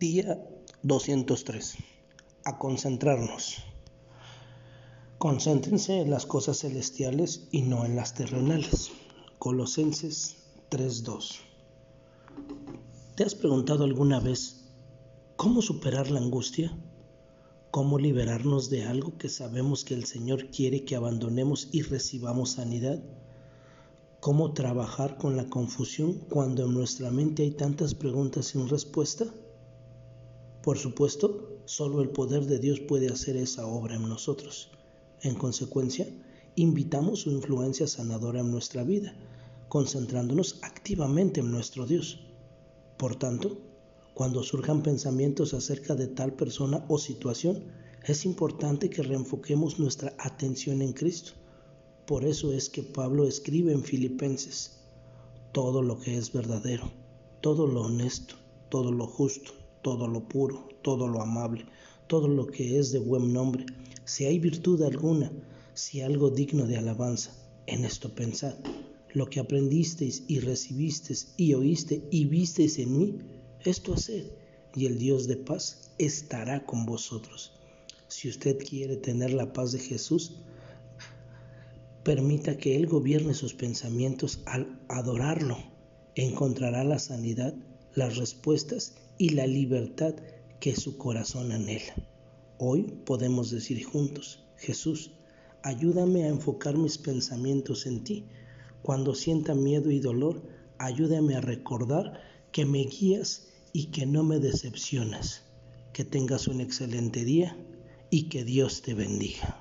Día 203. A concentrarnos. Concéntrense en las cosas celestiales y no en las terrenales. Colosenses 3:2. ¿Te has preguntado alguna vez cómo superar la angustia? ¿Cómo liberarnos de algo que sabemos que el Señor quiere que abandonemos y recibamos sanidad? ¿Cómo trabajar con la confusión cuando en nuestra mente hay tantas preguntas sin respuesta? Por supuesto, solo el poder de Dios puede hacer esa obra en nosotros. En consecuencia, invitamos su influencia sanadora en nuestra vida, concentrándonos activamente en nuestro Dios. Por tanto, cuando surjan pensamientos acerca de tal persona o situación, es importante que reenfoquemos nuestra atención en Cristo. Por eso es que Pablo escribe en Filipenses, todo lo que es verdadero, todo lo honesto, todo lo justo, todo lo puro, todo lo amable, todo lo que es de buen nombre, si hay virtud alguna, si algo digno de alabanza, en esto pensad. Lo que aprendisteis y recibisteis y oíste y visteis en mí, esto haced, y el Dios de paz estará con vosotros. Si usted quiere tener la paz de Jesús, permita que Él gobierne sus pensamientos al adorarlo. Encontrará la sanidad, las respuestas y la libertad que su corazón anhela. Hoy podemos decir juntos, Jesús, ayúdame a enfocar mis pensamientos en ti. Cuando sienta miedo y dolor, ayúdame a recordar que me guías y que no me decepcionas. Que tengas un excelente día y que Dios te bendiga.